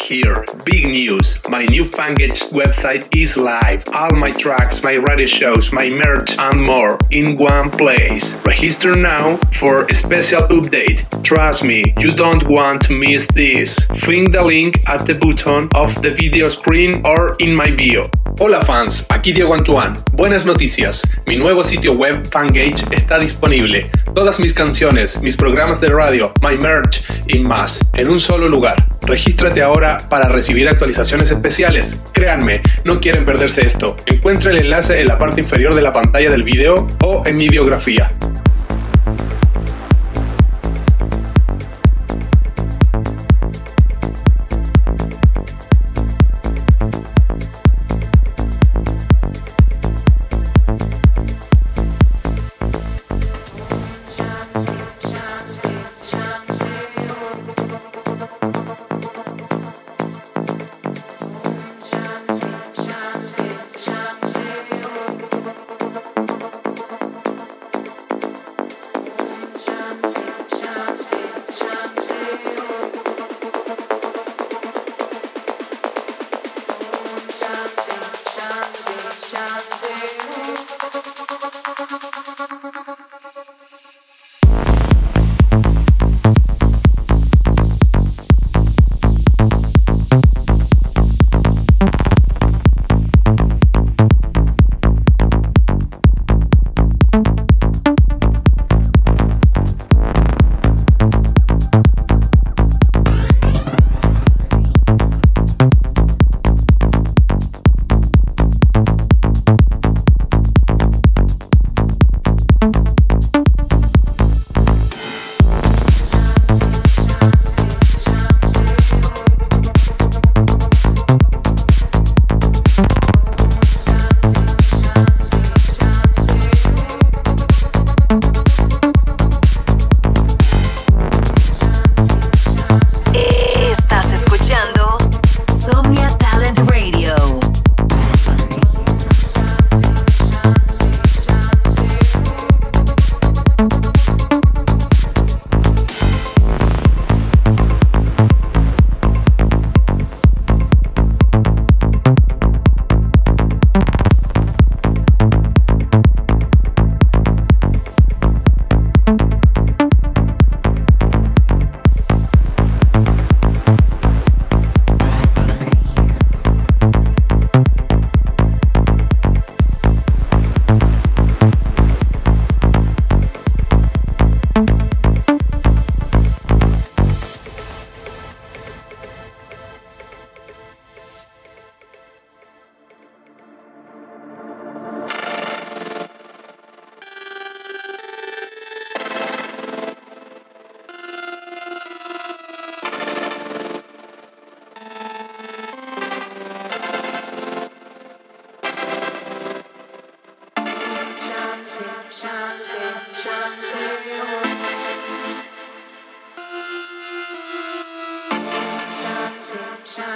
Here. Big news. My new Fangage website is live. All my tracks, my radio shows, my merch, and more in one place. Register now for a special update. Trust me, you don't want to miss this. Find the link at the button of the video screen or in my bio. Hola fans, aquí Diego Antoine. Buenas noticias. Mi nuevo sitio web Fangage está disponible. Todas mis canciones, mis programas de radio, my merch y más en un solo lugar. Regístrate ahora para recibir actualizaciones especiales. Créanme, no quieren perderse esto. Encuentra el enlace en la parte inferior de la pantalla del video o en mi biografía.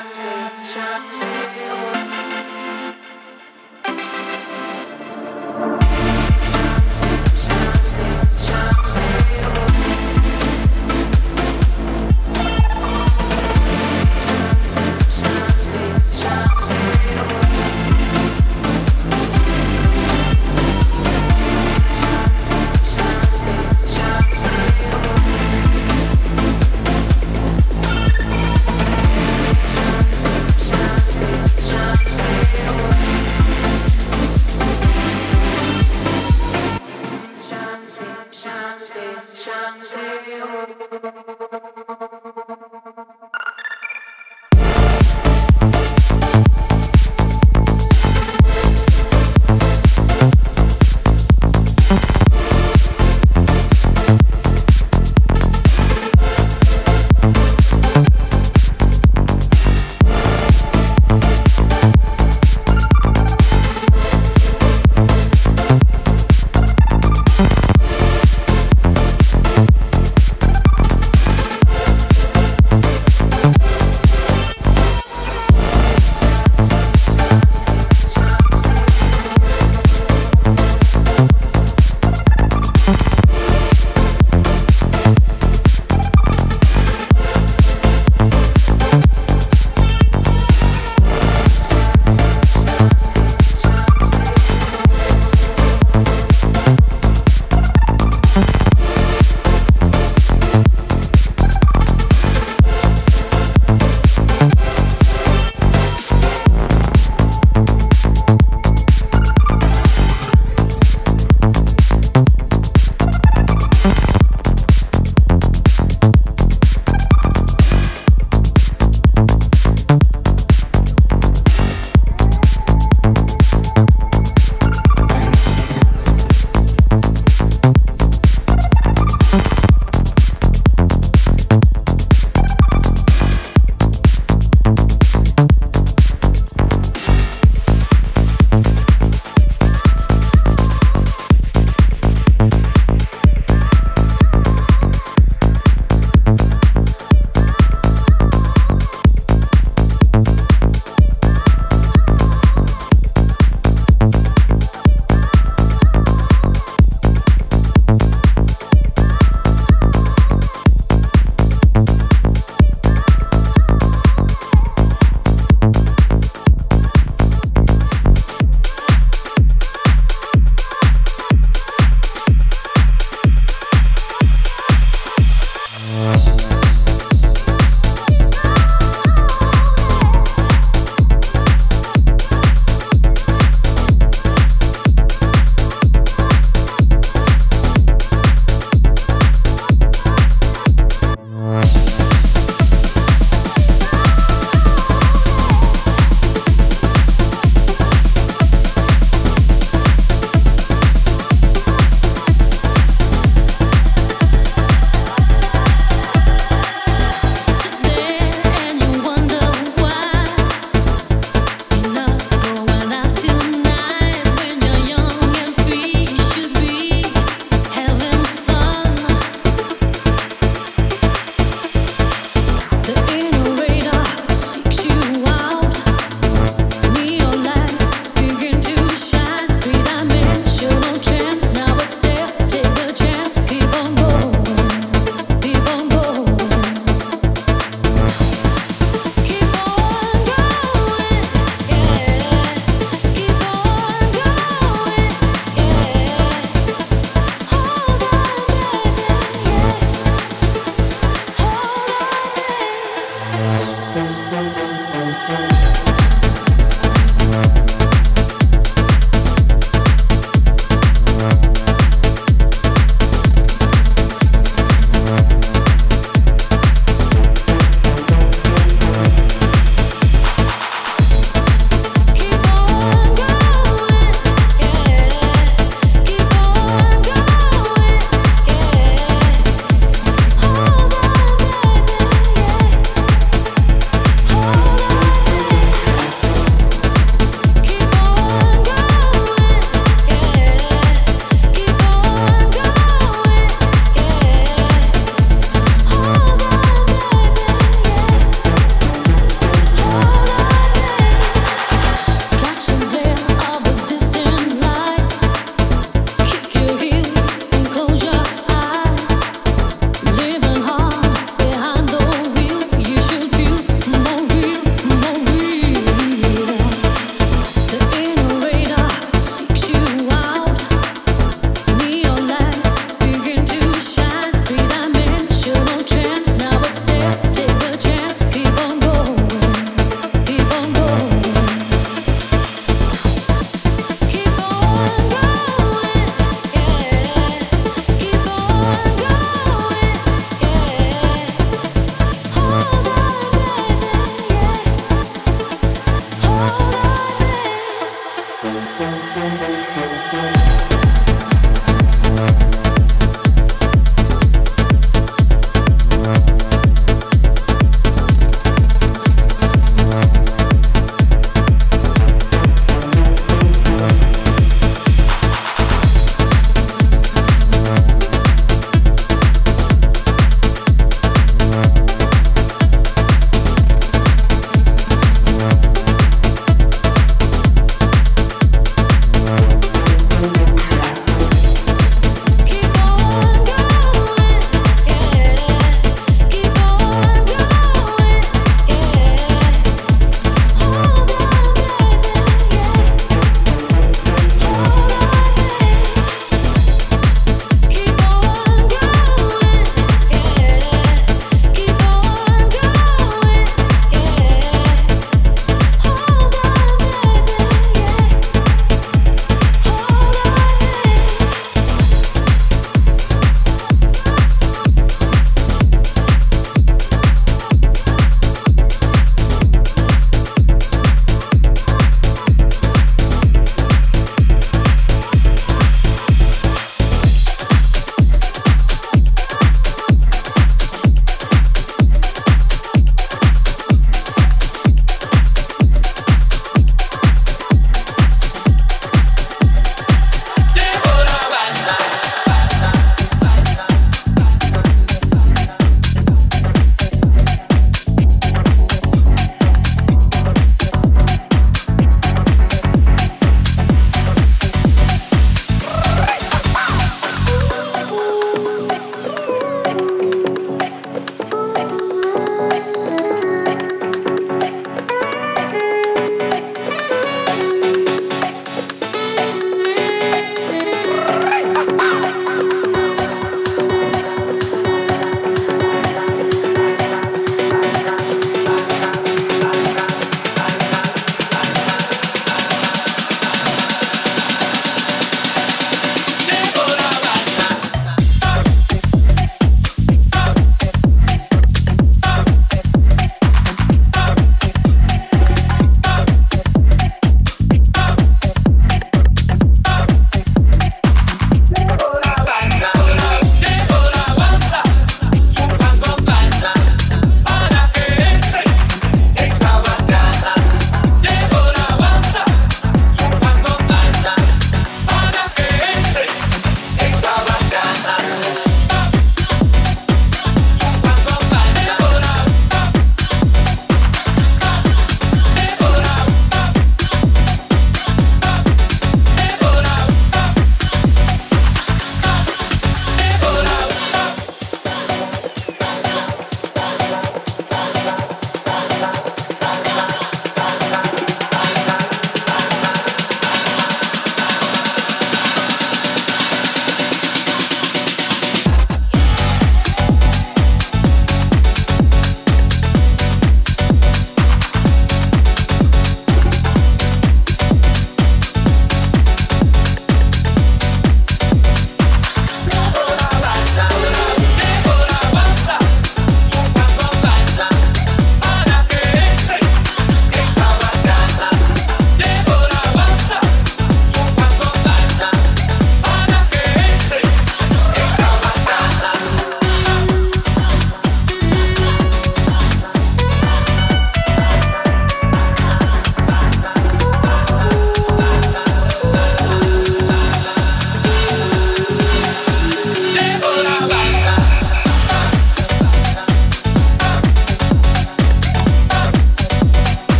shine.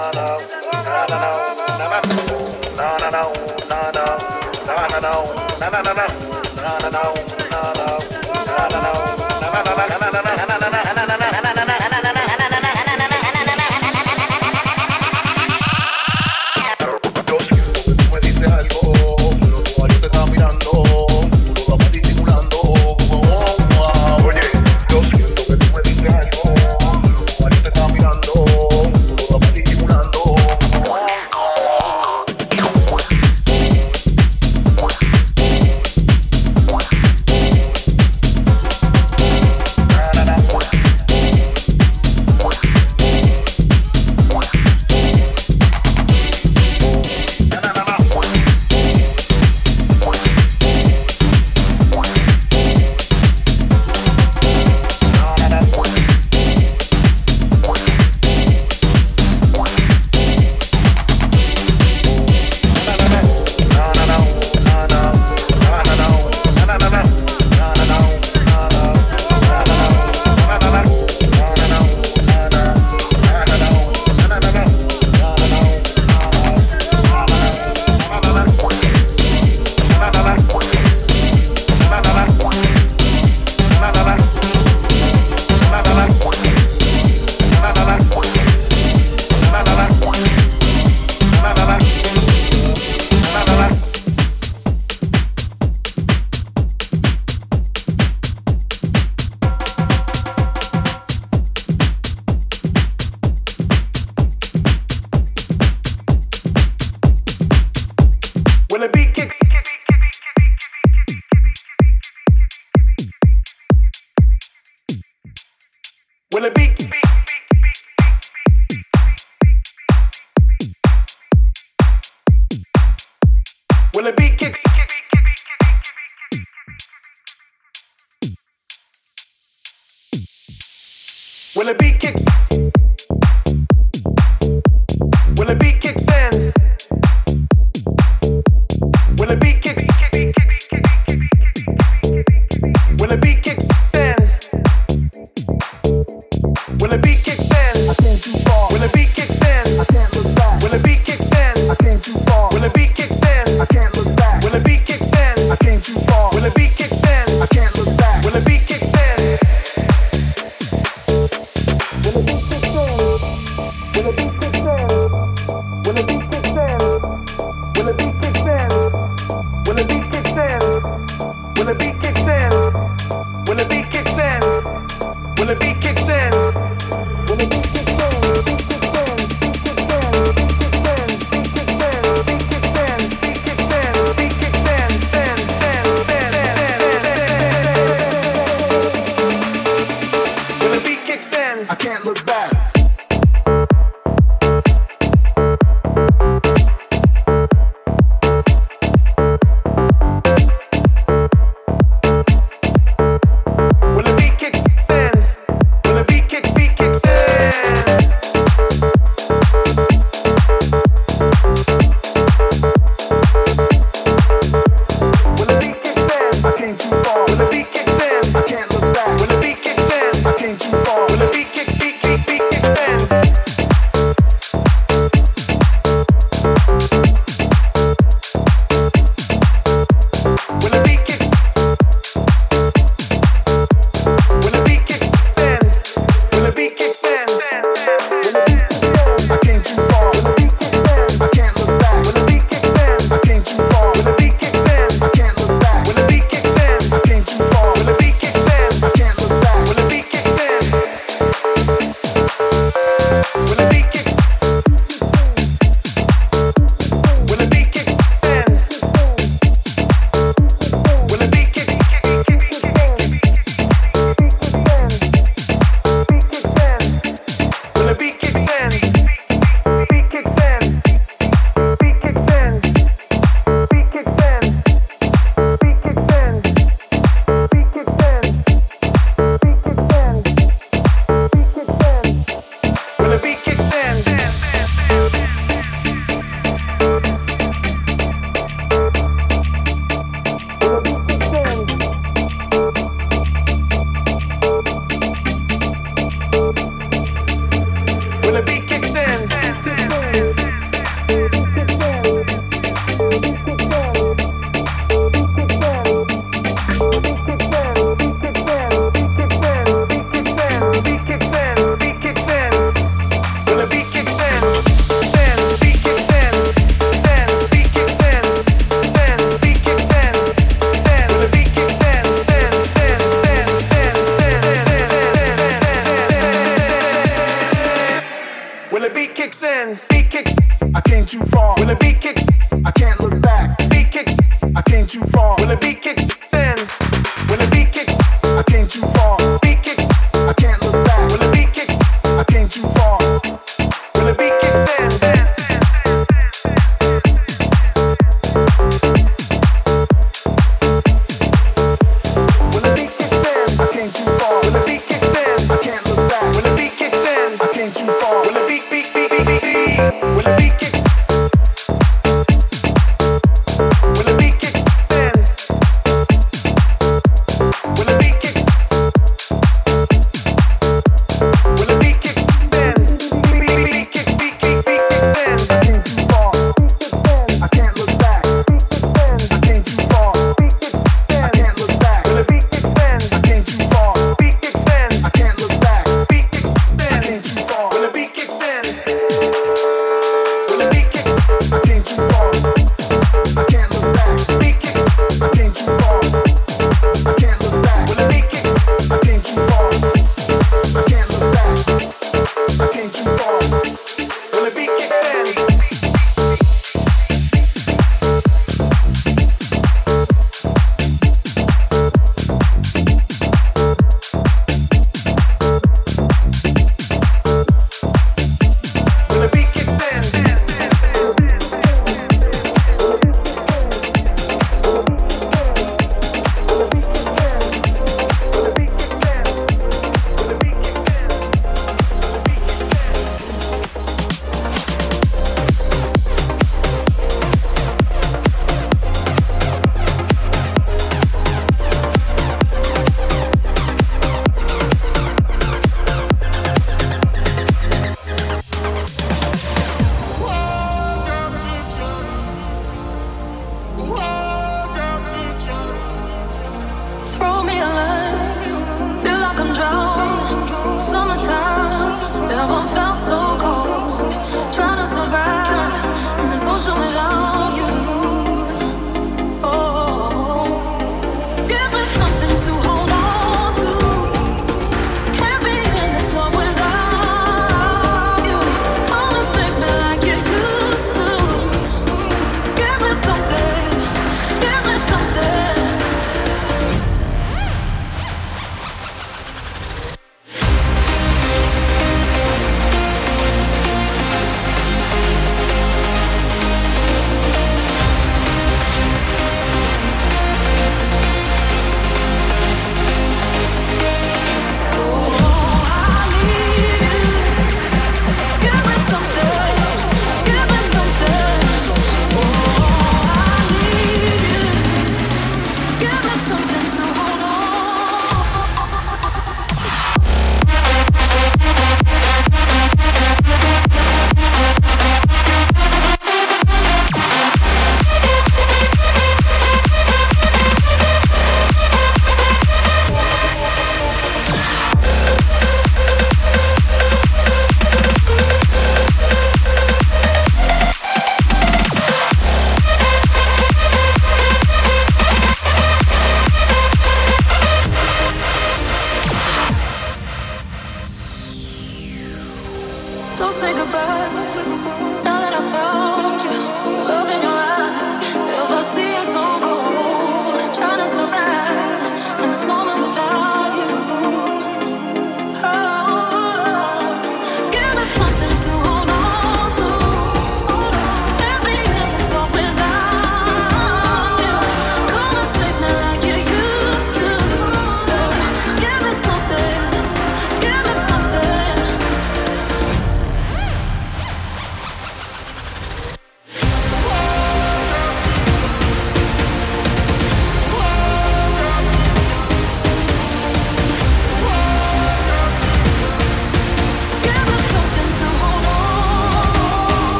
na na na na When the beat kicks. When the beat. When the beat kicks. When the beat kicks.